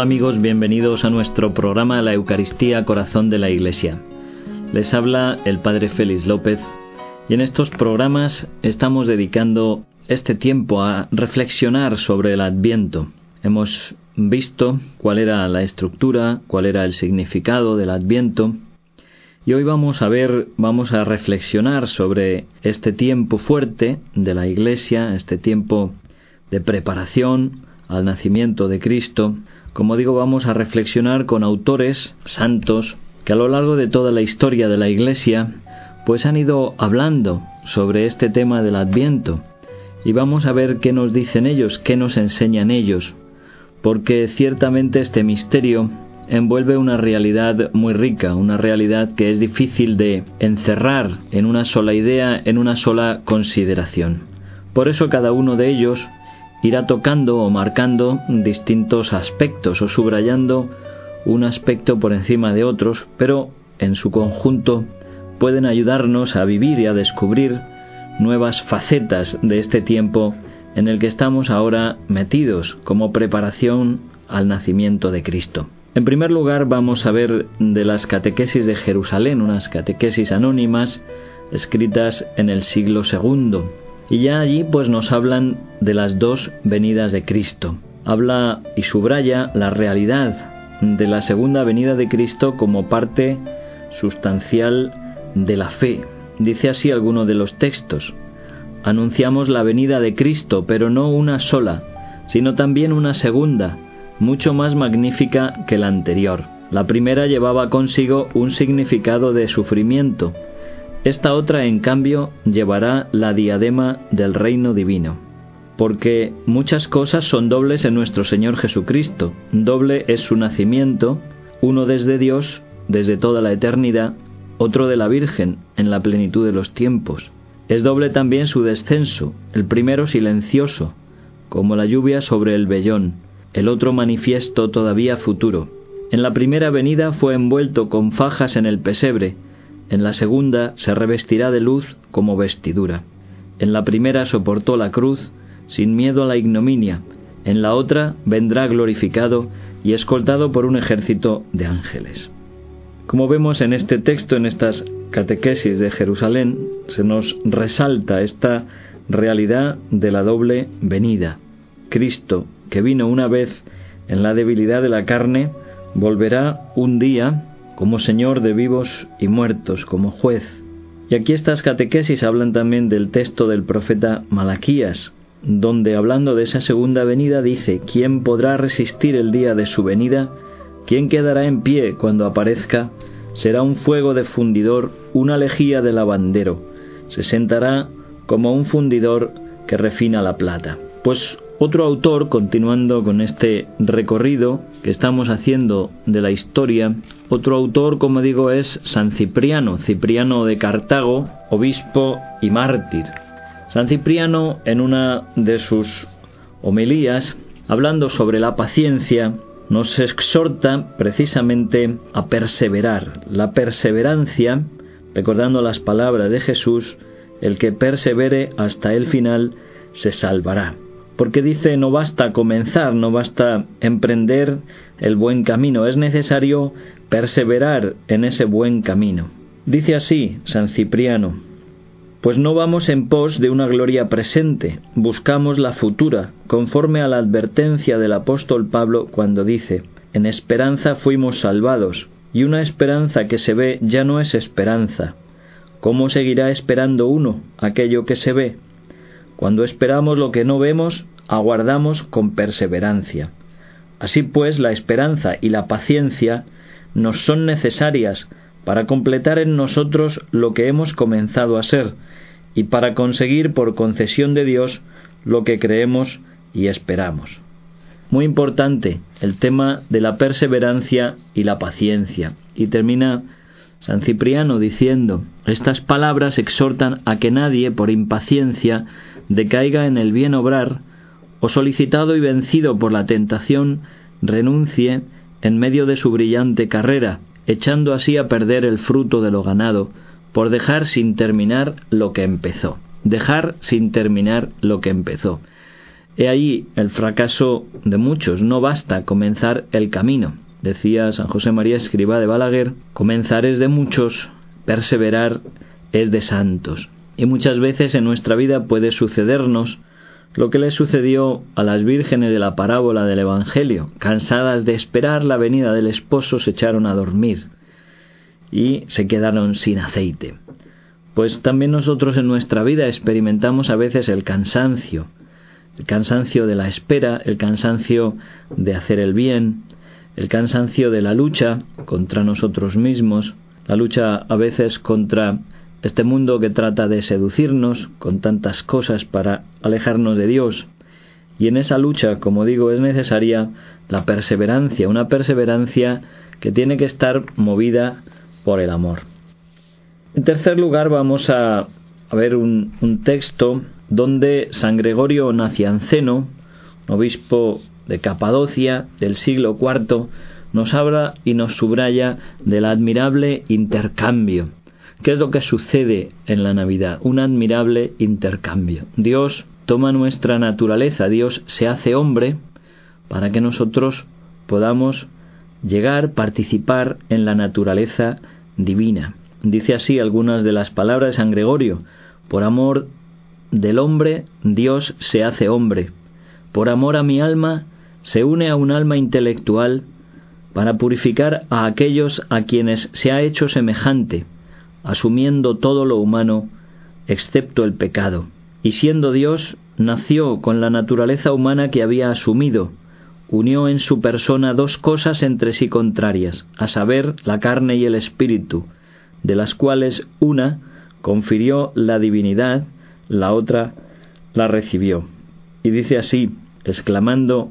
Hola amigos, bienvenidos a nuestro programa La Eucaristía Corazón de la Iglesia. Les habla el Padre Félix López y en estos programas estamos dedicando este tiempo a reflexionar sobre el Adviento. Hemos visto cuál era la estructura, cuál era el significado del Adviento y hoy vamos a ver, vamos a reflexionar sobre este tiempo fuerte de la Iglesia, este tiempo de preparación al nacimiento de Cristo, como digo, vamos a reflexionar con autores santos que a lo largo de toda la historia de la Iglesia pues han ido hablando sobre este tema del Adviento y vamos a ver qué nos dicen ellos, qué nos enseñan ellos, porque ciertamente este misterio envuelve una realidad muy rica, una realidad que es difícil de encerrar en una sola idea, en una sola consideración. Por eso cada uno de ellos irá tocando o marcando distintos aspectos o subrayando un aspecto por encima de otros, pero en su conjunto pueden ayudarnos a vivir y a descubrir nuevas facetas de este tiempo en el que estamos ahora metidos como preparación al nacimiento de Cristo. En primer lugar vamos a ver de las catequesis de Jerusalén, unas catequesis anónimas escritas en el siglo II, y ya allí pues nos hablan de las dos venidas de Cristo. Habla y subraya la realidad de la segunda venida de Cristo como parte sustancial de la fe. Dice así alguno de los textos. Anunciamos la venida de Cristo, pero no una sola, sino también una segunda, mucho más magnífica que la anterior. La primera llevaba consigo un significado de sufrimiento, esta otra, en cambio, llevará la diadema del reino divino. Porque muchas cosas son dobles en nuestro Señor Jesucristo. Doble es su nacimiento, uno desde Dios, desde toda la eternidad, otro de la Virgen, en la plenitud de los tiempos. Es doble también su descenso, el primero silencioso, como la lluvia sobre el vellón, el otro manifiesto todavía futuro. En la primera venida fue envuelto con fajas en el pesebre, en la segunda se revestirá de luz como vestidura. En la primera soportó la cruz sin miedo a la ignominia, en la otra vendrá glorificado y escoltado por un ejército de ángeles. Como vemos en este texto, en estas catequesis de Jerusalén, se nos resalta esta realidad de la doble venida. Cristo, que vino una vez en la debilidad de la carne, volverá un día como Señor de vivos y muertos, como juez. Y aquí estas catequesis hablan también del texto del profeta Malaquías, donde hablando de esa segunda venida dice, ¿quién podrá resistir el día de su venida? ¿Quién quedará en pie cuando aparezca? Será un fuego de fundidor, una lejía de lavandero. Se sentará como un fundidor que refina la plata. Pues otro autor, continuando con este recorrido que estamos haciendo de la historia, otro autor, como digo, es San Cipriano, Cipriano de Cartago, obispo y mártir. San Cipriano, en una de sus homilías, hablando sobre la paciencia, nos exhorta precisamente a perseverar. La perseverancia, recordando las palabras de Jesús, el que persevere hasta el final se salvará porque dice no basta comenzar, no basta emprender el buen camino, es necesario perseverar en ese buen camino. Dice así San Cipriano, pues no vamos en pos de una gloria presente, buscamos la futura, conforme a la advertencia del apóstol Pablo cuando dice, en esperanza fuimos salvados, y una esperanza que se ve ya no es esperanza. ¿Cómo seguirá esperando uno aquello que se ve? Cuando esperamos lo que no vemos, aguardamos con perseverancia. Así pues, la esperanza y la paciencia nos son necesarias para completar en nosotros lo que hemos comenzado a ser y para conseguir por concesión de Dios lo que creemos y esperamos. Muy importante el tema de la perseverancia y la paciencia. Y termina San Cipriano diciendo, estas palabras exhortan a que nadie por impaciencia decaiga en el bien obrar, o solicitado y vencido por la tentación, renuncie en medio de su brillante carrera, echando así a perder el fruto de lo ganado, por dejar sin terminar lo que empezó. Dejar sin terminar lo que empezó. He ahí el fracaso de muchos. No basta comenzar el camino. Decía San José María Escriba de Balaguer, comenzar es de muchos, perseverar es de santos. Y muchas veces en nuestra vida puede sucedernos lo que le sucedió a las vírgenes de la parábola del Evangelio. Cansadas de esperar la venida del esposo, se echaron a dormir y se quedaron sin aceite. Pues también nosotros en nuestra vida experimentamos a veces el cansancio, el cansancio de la espera, el cansancio de hacer el bien, el cansancio de la lucha contra nosotros mismos, la lucha a veces contra este mundo que trata de seducirnos con tantas cosas para alejarnos de Dios. Y en esa lucha, como digo, es necesaria la perseverancia, una perseverancia que tiene que estar movida por el amor. En tercer lugar, vamos a, ver un, texto donde San Gregorio Nacianceno, obispo de Capadocia del siglo IV, nos habla y nos subraya del admirable intercambio ¿Qué es lo que sucede en la Navidad? Un admirable intercambio. Dios toma nuestra naturaleza, Dios se hace hombre para que nosotros podamos llegar, participar en la naturaleza divina. Dice así algunas de las palabras de San Gregorio, por amor del hombre, Dios se hace hombre. Por amor a mi alma, se une a un alma intelectual para purificar a aquellos a quienes se ha hecho semejante asumiendo todo lo humano, excepto el pecado, y siendo Dios, nació con la naturaleza humana que había asumido, unió en su persona dos cosas entre sí contrarias, a saber, la carne y el espíritu, de las cuales una confirió la divinidad, la otra la recibió. Y dice así, exclamando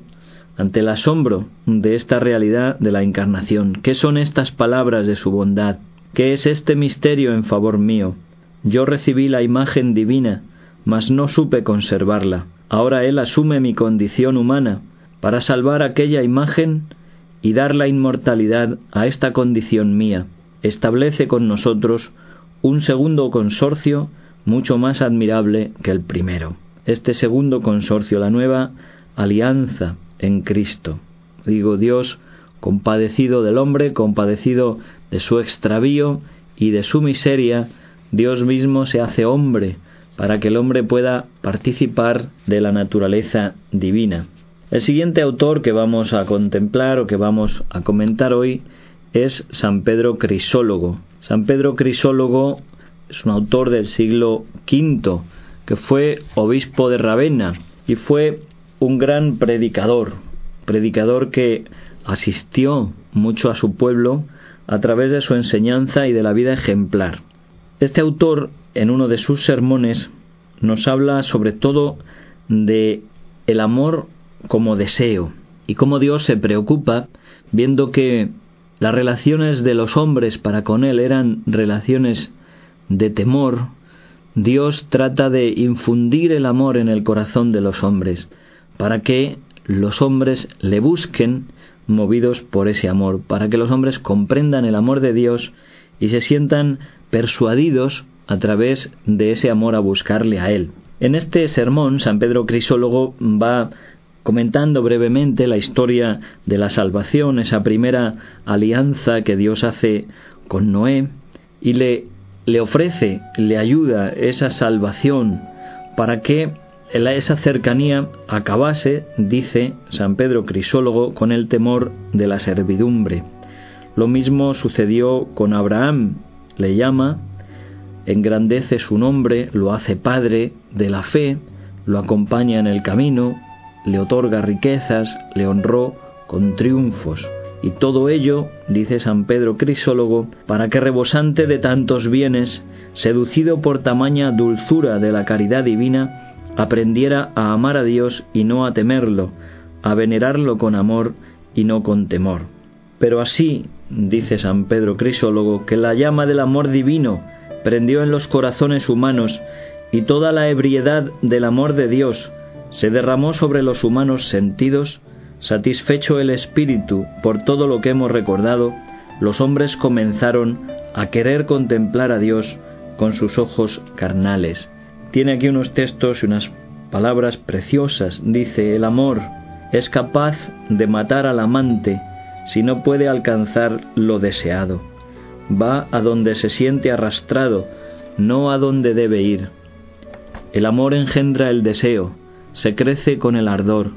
ante el asombro de esta realidad de la encarnación, ¿qué son estas palabras de su bondad? ¿Qué es este misterio en favor mío? Yo recibí la imagen divina, mas no supe conservarla. Ahora Él asume mi condición humana para salvar aquella imagen y dar la inmortalidad a esta condición mía. Establece con nosotros un segundo consorcio mucho más admirable que el primero. Este segundo consorcio, la nueva alianza en Cristo. Digo, Dios compadecido del hombre, compadecido de su extravío y de su miseria, Dios mismo se hace hombre para que el hombre pueda participar de la naturaleza divina. El siguiente autor que vamos a contemplar o que vamos a comentar hoy es San Pedro Crisólogo. San Pedro Crisólogo es un autor del siglo V que fue obispo de Ravenna y fue un gran predicador, predicador que asistió mucho a su pueblo a través de su enseñanza y de la vida ejemplar. Este autor, en uno de sus sermones, nos habla sobre todo de el amor como deseo y cómo Dios se preocupa viendo que las relaciones de los hombres para con él eran relaciones de temor, Dios trata de infundir el amor en el corazón de los hombres, para que los hombres le busquen movidos por ese amor, para que los hombres comprendan el amor de Dios y se sientan persuadidos a través de ese amor a buscarle a Él. En este sermón, San Pedro Crisólogo va comentando brevemente la historia de la salvación, esa primera alianza que Dios hace con Noé, y le, le ofrece, le ayuda esa salvación para que esa cercanía acabase, dice San Pedro Crisólogo, con el temor de la servidumbre. Lo mismo sucedió con Abraham, le llama, engrandece su nombre, lo hace padre de la fe, lo acompaña en el camino, le otorga riquezas, le honró con triunfos. Y todo ello, dice San Pedro Crisólogo, para que rebosante de tantos bienes, seducido por tamaña dulzura de la caridad divina, aprendiera a amar a Dios y no a temerlo, a venerarlo con amor y no con temor. Pero así, dice San Pedro Crisólogo, que la llama del amor divino prendió en los corazones humanos y toda la ebriedad del amor de Dios se derramó sobre los humanos sentidos, satisfecho el espíritu por todo lo que hemos recordado, los hombres comenzaron a querer contemplar a Dios con sus ojos carnales tiene aquí unos textos y unas palabras preciosas. Dice, el amor es capaz de matar al amante si no puede alcanzar lo deseado. Va a donde se siente arrastrado, no a donde debe ir. El amor engendra el deseo, se crece con el ardor,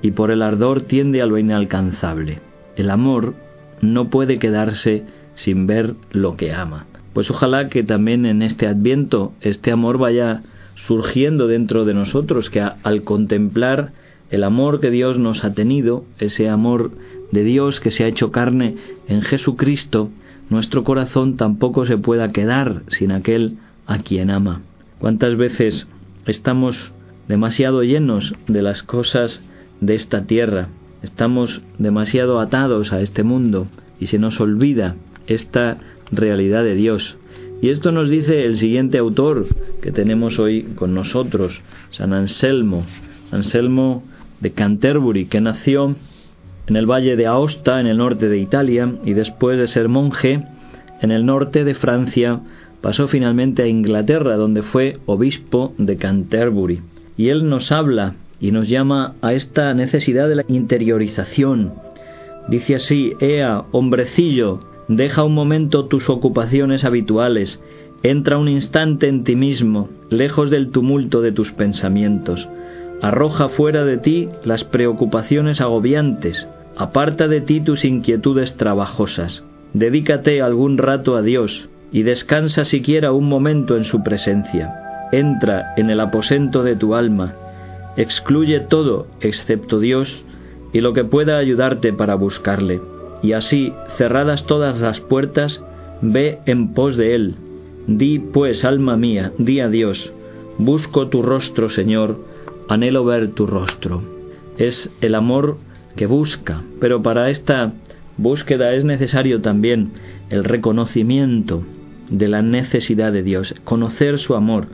y por el ardor tiende a lo inalcanzable. El amor no puede quedarse sin ver lo que ama. Pues ojalá que también en este adviento este amor vaya surgiendo dentro de nosotros, que al contemplar el amor que Dios nos ha tenido, ese amor de Dios que se ha hecho carne en Jesucristo, nuestro corazón tampoco se pueda quedar sin aquel a quien ama. ¿Cuántas veces estamos demasiado llenos de las cosas de esta tierra? Estamos demasiado atados a este mundo y se nos olvida esta realidad de Dios. Y esto nos dice el siguiente autor que tenemos hoy con nosotros, San Anselmo, Anselmo de Canterbury, que nació en el valle de Aosta, en el norte de Italia, y después de ser monje en el norte de Francia, pasó finalmente a Inglaterra, donde fue obispo de Canterbury. Y él nos habla y nos llama a esta necesidad de la interiorización. Dice así, Ea, hombrecillo, deja un momento tus ocupaciones habituales, entra un instante en ti mismo, lejos del tumulto de tus pensamientos. Arroja fuera de ti las preocupaciones agobiantes, aparta de ti tus inquietudes trabajosas. Dedícate algún rato a Dios y descansa siquiera un momento en su presencia. Entra en el aposento de tu alma, excluye todo excepto Dios y lo que pueda ayudarte para buscarle. Y así, cerradas todas las puertas, ve en pos de Él. Di, pues, alma mía, di a Dios, busco tu rostro, Señor, anhelo ver tu rostro. Es el amor que busca, pero para esta búsqueda es necesario también el reconocimiento de la necesidad de Dios, conocer su amor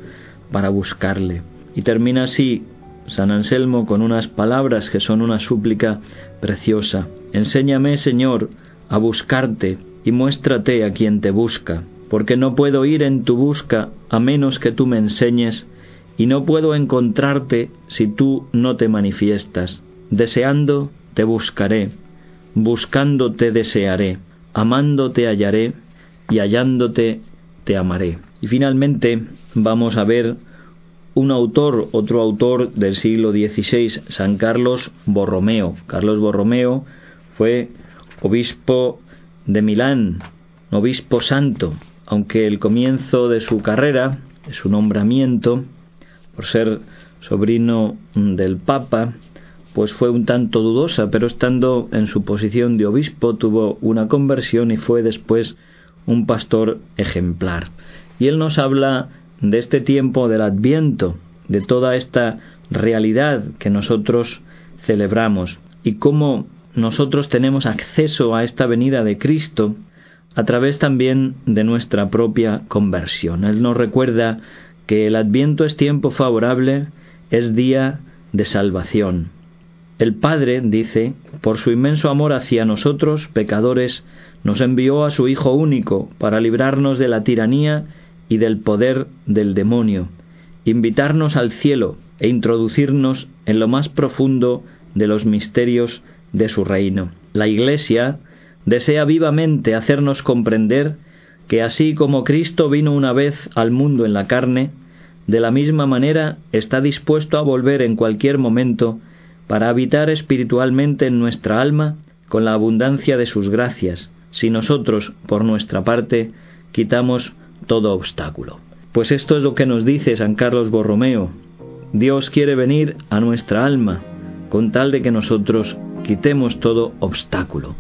para buscarle. Y termina así San Anselmo con unas palabras que son una súplica preciosa. Enséñame, Señor, a buscarte y muéstrate a quien te busca, porque no puedo ir en tu busca a menos que tú me enseñes y no puedo encontrarte si tú no te manifiestas. Deseando te buscaré, buscando te desearé, amando te hallaré y hallándote te amaré. Y finalmente vamos a ver un autor, otro autor del siglo XVI, San Carlos Borromeo. Carlos Borromeo fue obispo de Milán, obispo santo, aunque el comienzo de su carrera, de su nombramiento, por ser sobrino del Papa, pues fue un tanto dudosa, pero estando en su posición de obispo tuvo una conversión y fue después un pastor ejemplar. Y él nos habla de este tiempo del adviento, de toda esta realidad que nosotros celebramos y cómo nosotros tenemos acceso a esta venida de Cristo a través también de nuestra propia conversión. Él nos recuerda que el adviento es tiempo favorable, es día de salvación. El Padre, dice, por su inmenso amor hacia nosotros, pecadores, nos envió a su Hijo único para librarnos de la tiranía y del poder del demonio, invitarnos al cielo e introducirnos en lo más profundo de los misterios de su reino. La Iglesia desea vivamente hacernos comprender que así como Cristo vino una vez al mundo en la carne, de la misma manera está dispuesto a volver en cualquier momento para habitar espiritualmente en nuestra alma con la abundancia de sus gracias, si nosotros, por nuestra parte, quitamos todo obstáculo. Pues esto es lo que nos dice San Carlos Borromeo. Dios quiere venir a nuestra alma con tal de que nosotros quitemos todo obstáculo.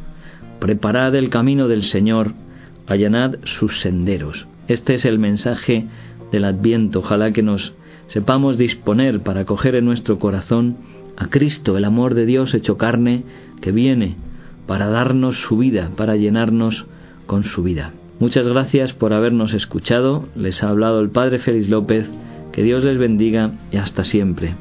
Preparad el camino del Señor, allanad sus senderos. Este es el mensaje del Adviento. Ojalá que nos sepamos disponer para coger en nuestro corazón a Cristo, el amor de Dios hecho carne, que viene para darnos su vida, para llenarnos con su vida. Muchas gracias por habernos escuchado. Les ha hablado el Padre Félix López. Que Dios les bendiga y hasta siempre.